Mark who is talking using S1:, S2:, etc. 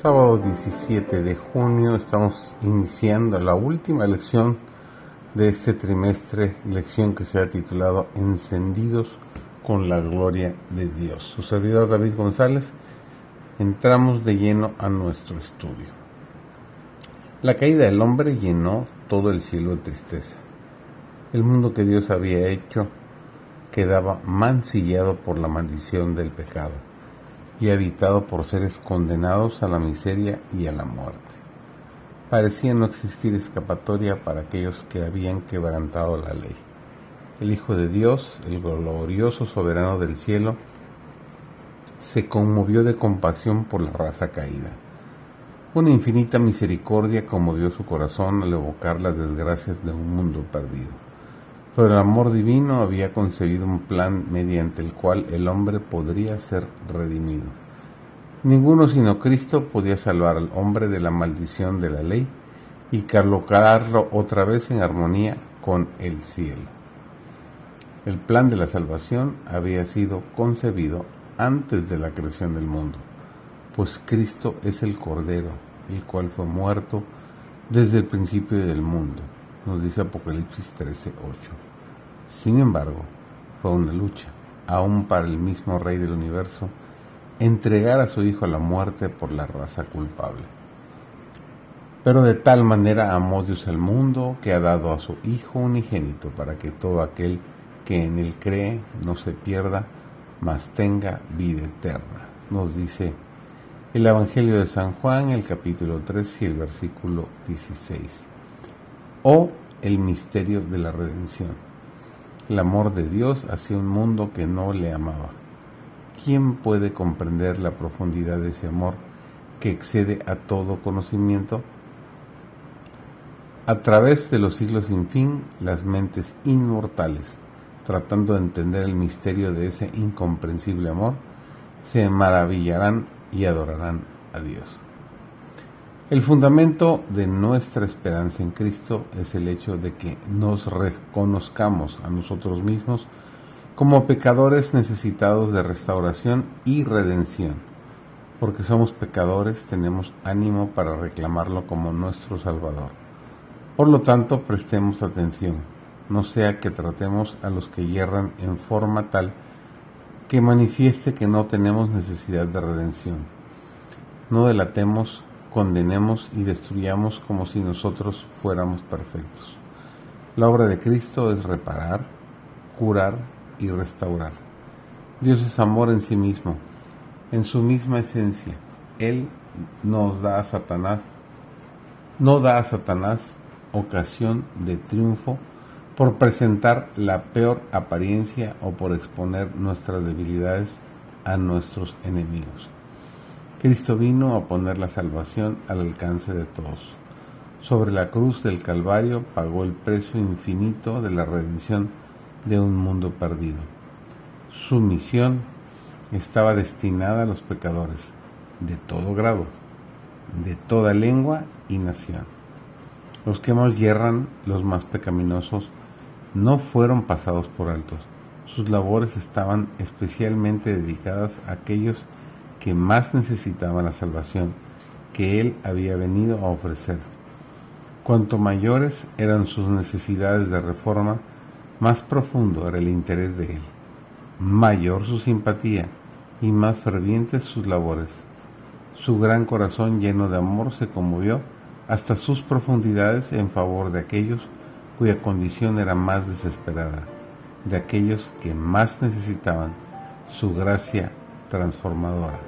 S1: Sábado 17 de junio estamos iniciando la última lección de este trimestre, lección que se ha titulado Encendidos con la gloria de Dios. Su servidor David González, entramos de lleno a nuestro estudio. La caída del hombre llenó todo el cielo de tristeza. El mundo que Dios había hecho quedaba mancillado por la maldición del pecado y habitado por seres condenados a la miseria y a la muerte. Parecía no existir escapatoria para aquellos que habían quebrantado la ley. El Hijo de Dios, el glorioso soberano del cielo, se conmovió de compasión por la raza caída. Una infinita misericordia conmovió su corazón al evocar las desgracias de un mundo perdido. Pero el amor divino había concebido un plan mediante el cual el hombre podría ser redimido. Ninguno sino Cristo podía salvar al hombre de la maldición de la ley y colocarlo otra vez en armonía con el cielo. El plan de la salvación había sido concebido antes de la creación del mundo, pues Cristo es el Cordero, el cual fue muerto desde el principio del mundo, nos dice Apocalipsis 13:8. Sin embargo, fue una lucha, aún para el mismo Rey del universo, entregar a su Hijo a la muerte por la raza culpable. Pero de tal manera amó Dios al mundo que ha dado a su Hijo unigénito para que todo aquel que en él cree no se pierda, mas tenga vida eterna. Nos dice el Evangelio de San Juan, el capítulo 3 y el versículo 16. O el misterio de la redención el amor de Dios hacia un mundo que no le amaba. ¿Quién puede comprender la profundidad de ese amor que excede a todo conocimiento? A través de los siglos sin fin, las mentes inmortales, tratando de entender el misterio de ese incomprensible amor, se maravillarán y adorarán a Dios. El fundamento de nuestra esperanza en Cristo es el hecho de que nos reconozcamos a nosotros mismos como pecadores necesitados de restauración y redención. Porque somos pecadores, tenemos ánimo para reclamarlo como nuestro Salvador. Por lo tanto, prestemos atención, no sea que tratemos a los que hierran en forma tal que manifieste que no tenemos necesidad de redención. No delatemos condenemos y destruyamos como si nosotros fuéramos perfectos. La obra de Cristo es reparar, curar y restaurar. Dios es amor en sí mismo, en su misma esencia. Él nos da a Satanás, no da a Satanás ocasión de triunfo por presentar la peor apariencia o por exponer nuestras debilidades a nuestros enemigos. Cristo vino a poner la salvación al alcance de todos. Sobre la cruz del Calvario pagó el precio infinito de la redención de un mundo perdido. Su misión estaba destinada a los pecadores de todo grado, de toda lengua y nación. Los que más yerran, los más pecaminosos, no fueron pasados por altos. Sus labores estaban especialmente dedicadas a aquellos que más necesitaba la salvación que Él había venido a ofrecer. Cuanto mayores eran sus necesidades de reforma, más profundo era el interés de Él, mayor su simpatía y más fervientes sus labores. Su gran corazón lleno de amor se conmovió hasta sus profundidades en favor de aquellos cuya condición era más desesperada, de aquellos que más necesitaban su gracia transformadora.